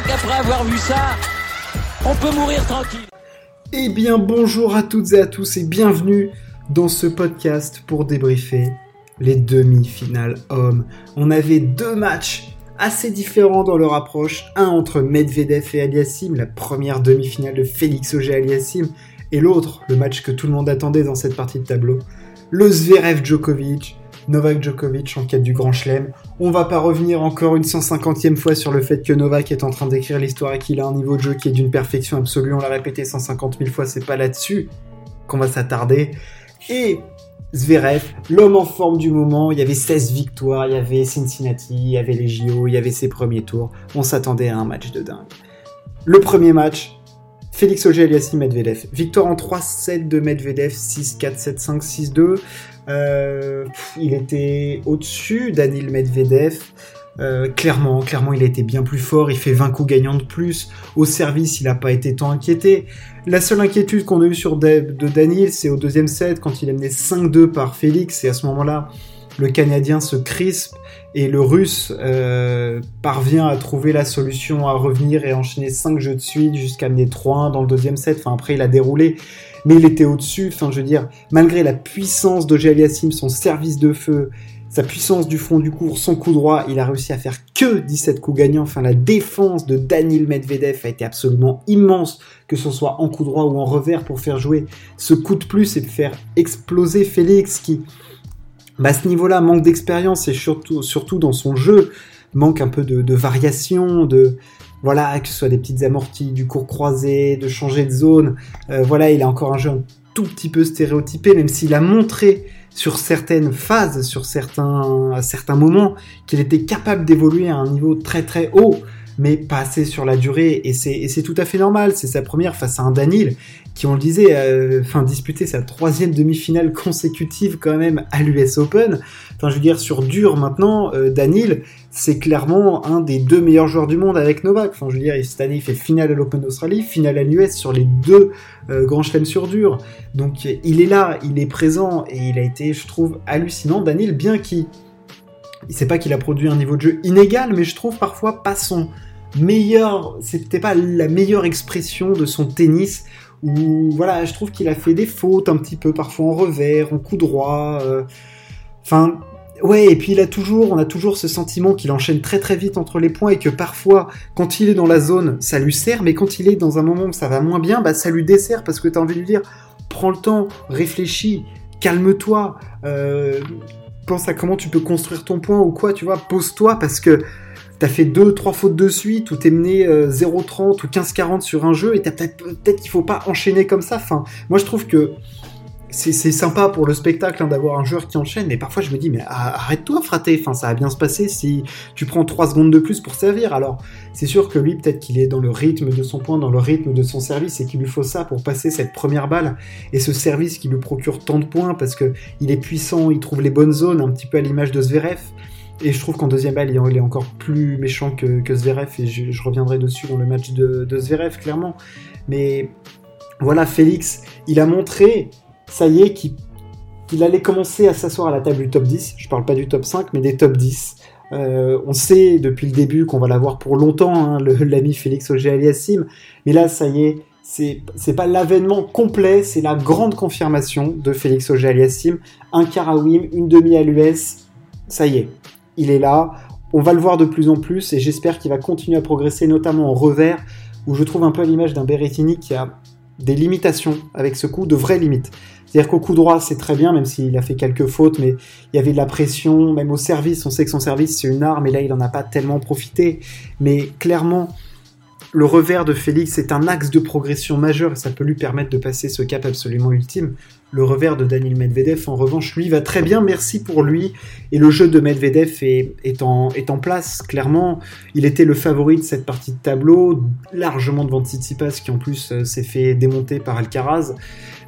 crois qu'après avoir vu ça, on peut mourir tranquille. Eh bien bonjour à toutes et à tous et bienvenue dans ce podcast pour débriefer les demi-finales hommes. On avait deux matchs assez différents dans leur approche. Un entre Medvedev et Aliassim, la première demi-finale de Félix Auger Aliassim, et l'autre, le match que tout le monde attendait dans cette partie de tableau, le Zverev Djokovic. Novak Djokovic en quête du Grand Chelem. On va pas revenir encore une 150e fois sur le fait que Novak est en train d'écrire l'histoire et qu'il a un niveau de jeu qui est d'une perfection absolue. On l'a répété 150 000 fois, c'est pas là-dessus qu'on va s'attarder. Et Zverev, l'homme en forme du moment, il y avait 16 victoires, il y avait Cincinnati, il y avait les JO, il y avait ses premiers tours. On s'attendait à un match de dingue. Le premier match, Félix Auger Aliassim Medvedev. Victoire en 3-7 de Medvedev, 6-4, 7-5, 6-2. Euh, il était au-dessus d'Anil Medvedev. Euh, clairement, clairement, il a été bien plus fort. Il fait 20 coups gagnants de plus. Au service, il n'a pas été tant inquiété. La seule inquiétude qu'on a eue sur de, de Daniel, c'est au deuxième set, quand il a mené 5-2 par Félix. Et à ce moment-là, le Canadien se crispe et le Russe euh, parvient à trouver la solution à revenir et enchaîner 5 jeux de suite jusqu'à mener 3-1 dans le deuxième set. Enfin, après, il a déroulé mais il était au-dessus. Enfin, je veux dire, malgré la puissance de son service de feu, sa puissance du fond du cours, son coup droit, il a réussi à faire que 17 coups gagnants. Enfin, la défense de Daniel Medvedev a été absolument immense, que ce soit en coup droit ou en revers, pour faire jouer ce coup de plus et faire exploser Félix, qui, bah, à ce niveau-là, manque d'expérience et surtout, dans son jeu, manque un peu de, variation, de, voilà, que ce soit des petites amorties, du cours croisé, de changer de zone. Euh, voilà, il a encore un jeu un tout petit peu stéréotypé, même s'il a montré sur certaines phases, sur à certains moments, qu'il était capable d'évoluer à un niveau très très haut mais pas assez sur la durée, et c'est tout à fait normal, c'est sa première face à un Danil, qui on le disait, euh, enfin disputé sa troisième demi-finale consécutive quand même à l'US Open, enfin je veux dire sur dur maintenant, euh, Danil, c'est clairement un des deux meilleurs joueurs du monde avec Novak, enfin je veux dire, cette année il fait finale à l'Open d'Australie, finale à l'US sur les deux euh, grands chelems sur dur, donc il est là, il est présent, et il a été, je trouve, hallucinant, Danil, bien qu'il... C'est pas qu'il a produit un niveau de jeu inégal, mais je trouve parfois pas son, meilleur, c'était pas la meilleure expression de son tennis. Où voilà, je trouve qu'il a fait des fautes un petit peu, parfois en revers, en coup droit. Euh. Enfin, ouais, et puis il a toujours, on a toujours ce sentiment qu'il enchaîne très très vite entre les points et que parfois, quand il est dans la zone, ça lui sert, mais quand il est dans un moment où ça va moins bien, bah ça lui dessert parce que t'as envie de lui dire, prends le temps, réfléchis, calme-toi, euh, à comment tu peux construire ton point ou quoi, tu vois, pose-toi parce que t'as fait deux, trois fautes de suite, ou t'es mené 0-30 euh, ou 15-40 sur un jeu, et t'as peut-être peut qu'il faut pas enchaîner comme ça. Enfin, moi je trouve que c'est sympa pour le spectacle hein, d'avoir un joueur qui enchaîne, mais parfois je me dis, mais arrête-toi, fraté, ça va bien se passer si tu prends 3 secondes de plus pour servir. Alors, c'est sûr que lui, peut-être qu'il est dans le rythme de son point, dans le rythme de son service, et qu'il lui faut ça pour passer cette première balle, et ce service qui lui procure tant de points, parce que il est puissant, il trouve les bonnes zones, un petit peu à l'image de Zverev. Et je trouve qu'en deuxième balle, il est encore plus méchant que, que Zverev, et je, reviendrai dessus dans le match de, de Zverev, clairement. Mais voilà, Félix, il a montré, ça y est, qu'il allait commencer à s'asseoir à la table du top 10. Je parle pas du top 5, mais des top 10. Euh, on sait depuis le début qu'on va l'avoir pour longtemps, hein, l'ami Félix Auger-Aliassime. Mais là, ça y est, c'est pas l'avènement complet, c'est la grande confirmation de Félix Auger-Aliassime. Un quart à Wim, une demi à l'US, ça y est, il est là. On va le voir de plus en plus et j'espère qu'il va continuer à progresser, notamment en revers, où je trouve un peu l'image d'un Berrettini qui a des limitations avec ce coup, de vraies limites. C'est-à-dire qu'au coup droit, c'est très bien, même s'il a fait quelques fautes, mais il y avait de la pression, même au service. On sait que son service, c'est une arme, et là, il n'en a pas tellement profité. Mais clairement, le revers de Félix est un axe de progression majeur et ça peut lui permettre de passer ce cap absolument ultime. Le revers de Daniel Medvedev, en revanche, lui va très bien, merci pour lui. Et le jeu de Medvedev est, en, place, clairement. Il était le favori de cette partie de tableau, largement devant Tsitsipas, qui en plus euh, s'est fait démonter par Alcaraz.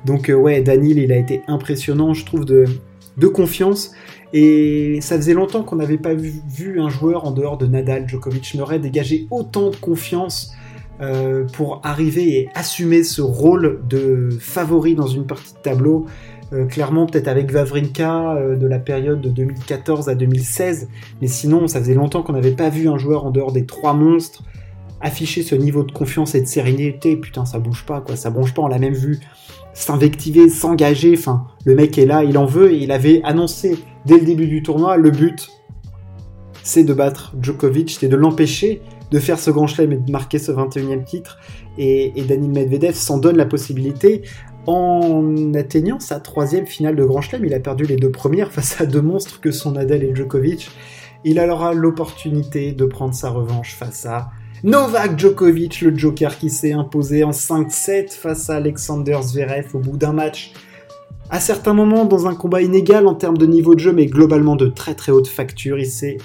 Donc euh, ouais, Daniel, il a été impressionnant, je trouve, de, confiance. Et ça faisait longtemps qu'on n'avait pas vu, un joueur en dehors de Nadal, Djokovic, n'aurait dégagé autant de confiance euh, pour arriver et assumer ce rôle de favori dans une partie de tableau. Euh, clairement, peut-être avec Vavrinka euh, de la période de 2014 à 2016, mais sinon, ça faisait longtemps qu'on n'avait pas vu un joueur en dehors des trois monstres afficher ce niveau de confiance et de sérénité, putain, ça bouge pas, quoi, ça bronche pas, on l'a même vu s'invectiver, s'engager, enfin, le mec est là, il en veut, et il avait annoncé dès le début du tournoi, le but, c'est de battre Djokovic, c'est de l'empêcher de faire ce grand chelem et de marquer ce 21e titre, et, et Medvedev s'en donne la possibilité, en atteignant sa troisième finale de Grand Chelem, il a perdu les deux premières face à deux monstres que sont Nadal et Djokovic. Il aura l'opportunité de prendre sa revanche face à Novak Djokovic, le Joker qui s'est imposé en 5-7 face à Alexander Zverev au bout d'un match. À certains moments, dans un combat inégal en termes de niveau de jeu, mais globalement de très très haute facture, il s'est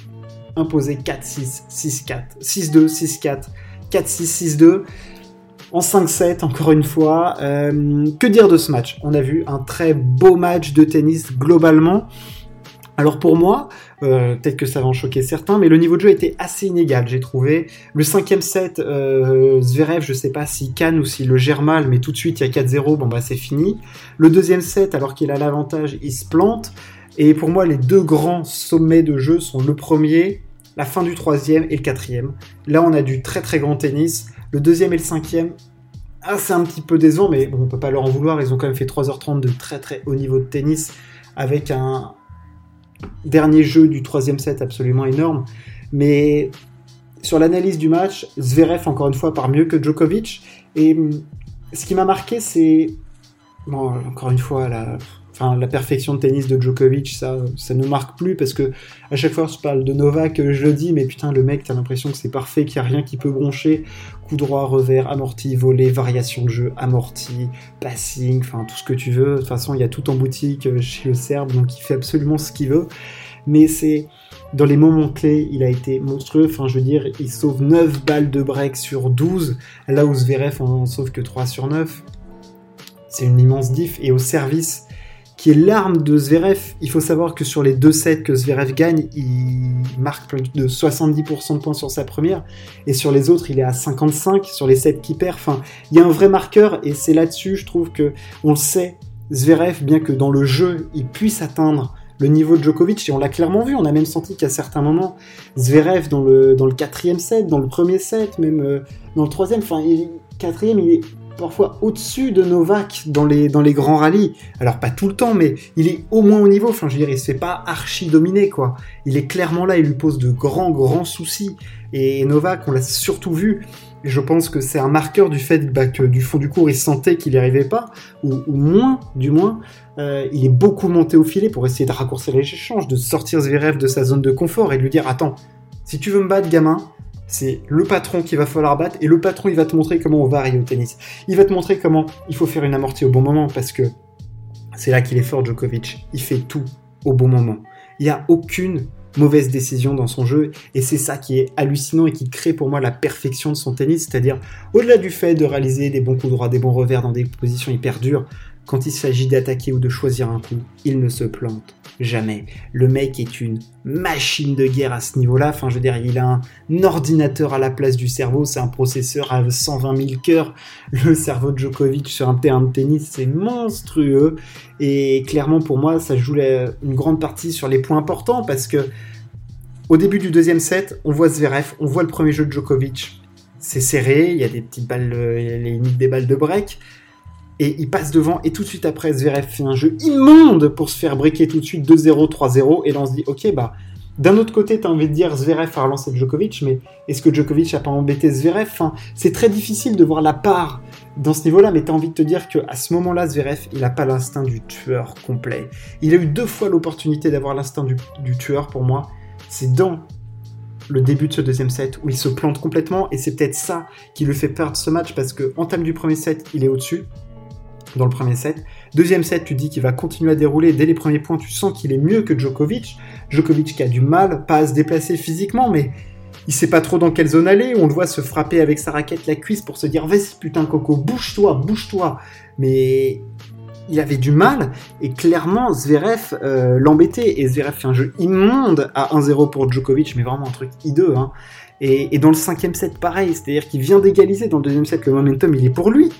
imposé 4-6, 6-4, 6-2, 6-4, 4-6, 6-2. En 5-7, encore une fois. Euh, que dire de ce match? On a vu un très beau match de tennis globalement. Alors pour moi, euh, peut-être que ça va en choquer certains, mais le niveau de jeu était assez inégal, j'ai trouvé. Le cinquième set, euh, Zverev, je sais pas s'il canne ou s'il le gère mal, mais tout de suite il y a 4-0, bon bah c'est fini. Le deuxième set, alors qu'il a l'avantage, il se plante. Et pour moi, les deux grands sommets de jeu sont le premier, la fin du troisième et le quatrième. Là, on a du très très grand tennis. Le deuxième et le cinquième, ah, c'est un petit peu décevant, mais bon, on peut pas leur en vouloir. Ils ont quand même fait 3h30 de très très haut niveau de tennis avec un, dernier jeu du troisième set absolument énorme. Mais sur l'analyse du match, Zverev, encore une fois, part mieux que Djokovic. Et hum, ce qui m'a marqué, c'est. Bon, encore une fois, la, la perfection de tennis de Djokovic, ça, ça ne marque plus parce que à chaque fois je parle de Novak, je le dis, mais putain, le mec, t'as l'impression que c'est parfait, qu'il n'y a rien qui peut broncher. Coup droit, revers, amorti, volé, variation de jeu, amorti, passing, enfin tout ce que tu veux. De toute façon, il y a tout en boutique euh, chez le Serbe, donc il fait absolument ce qu'il veut. Mais c'est dans les moments clés, il a été monstrueux. Enfin, je veux dire, il sauve 9 balles de break sur 12, là où Zverev en sauve que 3 sur 9. C'est une immense diff. Et au service, qui est l'arme de Zverev. Il faut savoir que sur les deux sets que Zverev gagne, il marque plus de 70% de points sur sa première, et sur les autres, il est à 55 sur les sets qu'il perd. Enfin, il y a un vrai marqueur, et c'est là-dessus, je trouve que on le sait. Zverev, bien que dans le jeu, il puisse atteindre le niveau de Djokovic, et on l'a clairement vu, on a même senti qu'à certains moments, Zverev dans le, quatrième set, dans le premier set, même euh, dans le troisième, enfin, quatrième, il est parfois au-dessus de Novak dans les, dans les grands rallyes. Alors pas tout le temps, mais il est au moins au niveau. Enfin, je veux dire, il se fait pas archi dominer, quoi. Il est clairement là, il lui pose de grands, grands soucis. Et Novak, on l'a surtout vu. Je pense que c'est un marqueur du fait bah, que du fond du cours, il sentait qu'il n'y arrivait pas, ou, moins, du moins. Euh, il est beaucoup monté au filet pour essayer de raccourcir les échanges, de sortir Zverev de sa zone de confort et de lui dire Attends, si tu veux me battre, gamin, c'est le patron qu'il va falloir battre et le patron il va te montrer comment on varie au tennis. Il va te montrer comment il faut faire une amortie au bon moment parce que c'est là qu'il est fort Djokovic. Il fait tout au bon moment. Il n'y a aucune mauvaise décision dans son jeu et c'est ça qui est hallucinant et qui crée pour moi la perfection de son tennis, c'est-à-dire au-delà du fait de réaliser des bons coups droits, des bons revers dans des positions hyper dures, quand il s'agit d'attaquer ou de choisir un coup, il ne se plante jamais. Le mec est une machine de guerre à ce niveau-là. Enfin, je veux dire, il a un ordinateur à la place du cerveau. C'est un processeur à 120 000 cœurs. Le cerveau de Djokovic sur un terrain de tennis, c'est monstrueux. Et clairement, pour moi, ça joue une grande partie sur les points importants parce que au début du deuxième set, on voit Zverev, on voit le premier jeu de Djokovic. C'est serré, il y a des petites balles, les limites des balles de break et il passe devant et tout de suite après Zverev fait un jeu immonde pour se faire briquer tout de suite 2-0, 3-0 et là on se dit ok bah d'un autre côté t'as envie de dire Zverev a relancé Djokovic mais est-ce que Djokovic a pas embêté Zverev? C'est très difficile de voir la part dans ce niveau-là mais t'as envie de te dire que à ce moment-là Zverev il a pas l'instinct du tueur complet. Il a eu deux fois l'opportunité d'avoir l'instinct du, du tueur pour moi. C'est dans le début de ce deuxième set où il se plante complètement et c'est peut-être ça qui le fait perdre ce match parce que en termes du premier set il est au-dessus dans le premier set. Deuxième set, tu dis qu'il va continuer à dérouler. Dès les premiers points, tu sens qu'il est mieux que Djokovic. Djokovic qui a du mal, pas à se déplacer physiquement, mais il sait pas trop dans quelle zone aller. On le voit se frapper avec sa raquette la cuisse pour se dire vas-y putain Coco, bouge-toi, bouge-toi. Mais il avait du mal et clairement Zverev euh, l'embêtait et Zverev fait un jeu immonde à 1-0 pour Djokovic, mais vraiment un truc hideux. Hein. Et, et dans le cinquième set, pareil, c'est-à-dire qu'il vient d'égaliser dans le deuxième set, le momentum il est pour lui.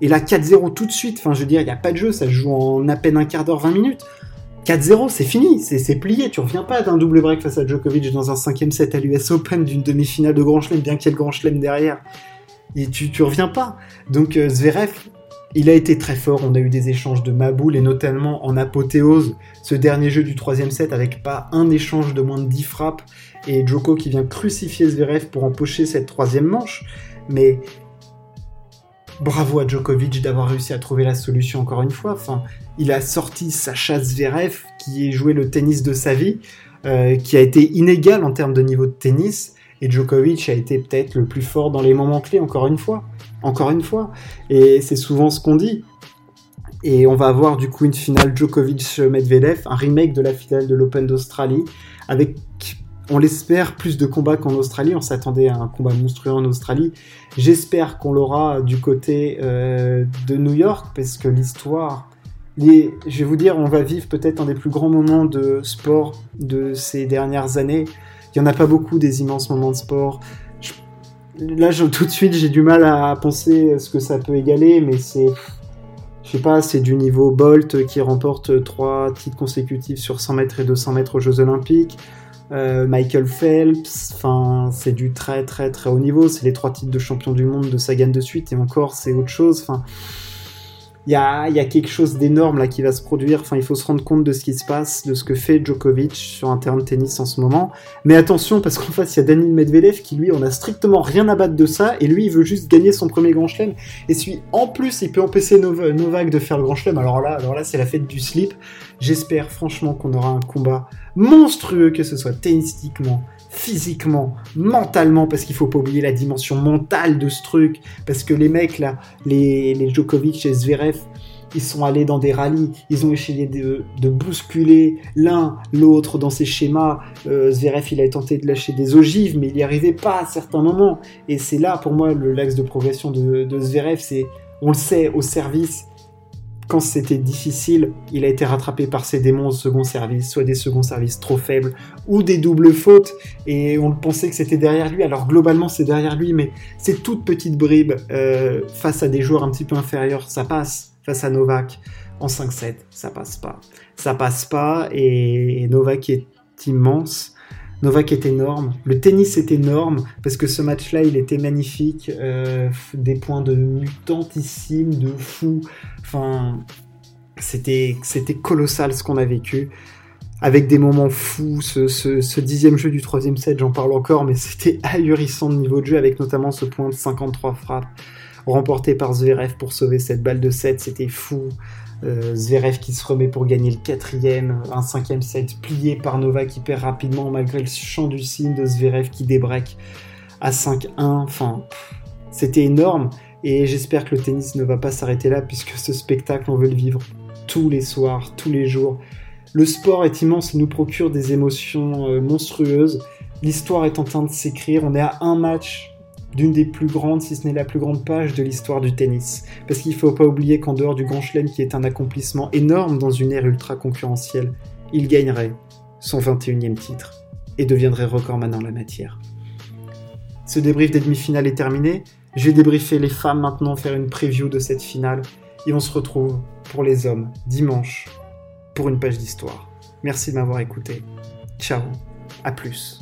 Et là, 4-0 tout de suite, enfin je veux dire, il n'y a pas de jeu, ça se joue en à peine un quart d'heure, 20 minutes. 4-0, c'est fini, c'est plié. Tu reviens pas d'un double break face à Djokovic dans un cinquième set à l'US Open d'une demi-finale de Grand Chelem, bien qu'il y ait le Grand Chelem derrière. Et tu, tu reviens pas. Donc euh, Zverev, il a été très fort. On a eu des échanges de Maboul et notamment en apothéose, ce dernier jeu du troisième set avec pas un échange de moins de 10 frappes et Djoko qui vient crucifier Zverev pour empocher cette troisième manche. Mais bravo à Djokovic d'avoir réussi à trouver la solution encore une fois. Enfin, il a sorti Sacha Zverev qui a joué le tennis de sa vie, euh, qui a été inégal en termes de niveau de tennis. Et Djokovic a été peut-être le plus fort dans les moments clés, encore une fois. Encore une fois. Et c'est souvent ce qu'on dit. Et on va avoir du coup une finale Djokovic-Medvedev, un remake de la finale de l'Open d'Australie, avec on l'espère, plus de combats qu'en Australie. On s'attendait à un combat monstrueux en Australie. J'espère qu'on l'aura du côté euh, de New York, parce que l'histoire... je vais vous dire, on va vivre peut-être un des plus grands moments de sport de ces dernières années. Il n'y en a pas beaucoup des immenses moments de sport. là, tout de suite, j'ai du mal à penser ce que ça peut égaler, mais c'est... Je sais pas, c'est du niveau Bolt qui remporte trois titres consécutifs sur 100 mètres et 200 mètres aux Jeux Olympiques. Euh, Michael Phelps, enfin c'est du très très très haut niveau, c'est les trois titres de champion du monde de Sagan de suite et encore c'est autre chose. Enfin, il y a, quelque chose d'énorme là qui va se produire. Enfin, il faut se rendre compte de ce qui se passe, de ce que fait Djokovic sur un terrain de tennis en ce moment. Mais attention, parce qu'en face, il y a Daniel Medvedev qui, lui, on a strictement rien à battre de ça. Et lui, il veut juste gagner son premier grand chelem. Et si, en plus, il peut empêcher Novak de faire le grand chelem, alors là, alors là c'est la fête du slip. J'espère franchement qu'on aura un combat monstrueux, que ce soit tennistiquement, physiquement, mentalement, parce qu'il faut pas oublier la dimension mentale de ce truc, parce que les mecs là, les, les Djokovic et Zverev, ils sont allés dans des rallyes, ils ont essayé de, bousculer l'un l'autre dans ces schémas. Euh, Zverev, il a tenté de lâcher des ogives, mais il n'y arrivait pas à certains moments. Et c'est là, pour moi, le l'axe de progression de, de Zverev, c'est, on le sait, au service, quand c'était difficile, il a été rattrapé par ses démons au second service, soit des seconds services trop faibles, ou des doubles fautes, et on pensait que c'était derrière lui. Alors globalement, c'est derrière lui, mais c'est toute petite bribe euh, face à des joueurs un petit peu inférieurs, ça passe. Face à Novak, en 5-7, ça passe pas. Ça passe pas, et Novak est immense. Novak est énorme, le tennis est énorme, parce que ce match-là, il était magnifique, euh, des points de mutantissime, de fou, enfin, c'était, colossal ce qu'on a vécu, avec des moments fous, ce, dixième jeu du troisième set, j'en parle encore, mais c'était ahurissant de niveau de jeu, avec notamment ce point de 53 frappes, remporté par Zverev pour sauver cette balle de 7, c'était fou. Euh, Zverev qui se remet pour gagner le quatrième, un cinquième set plié par Novak hyper rapidement malgré le chant du signe de Zverev qui débreak à 5-1. Enfin, c'était énorme et j'espère que le tennis ne va pas s'arrêter là puisque ce spectacle on veut le vivre tous les soirs, tous les jours. Le sport est immense, il nous procure des émotions euh, monstrueuses. L'histoire est en train de s'écrire, on est à un match d'une des plus grandes, si ce n'est la plus grande page de l'histoire du tennis. Parce qu'il ne faut pas oublier qu'en dehors du Grand Chelem, qui est un accomplissement énorme dans une ère ultra concurrentielle, il gagnerait son 21e titre et deviendrait recordman en la matière. Ce débrief des demi-finales est terminé. Je vais débriefer les femmes maintenant, faire une preview de cette finale. Et on se retrouve pour les hommes dimanche pour une page d'histoire. Merci de m'avoir écouté. Ciao, à plus.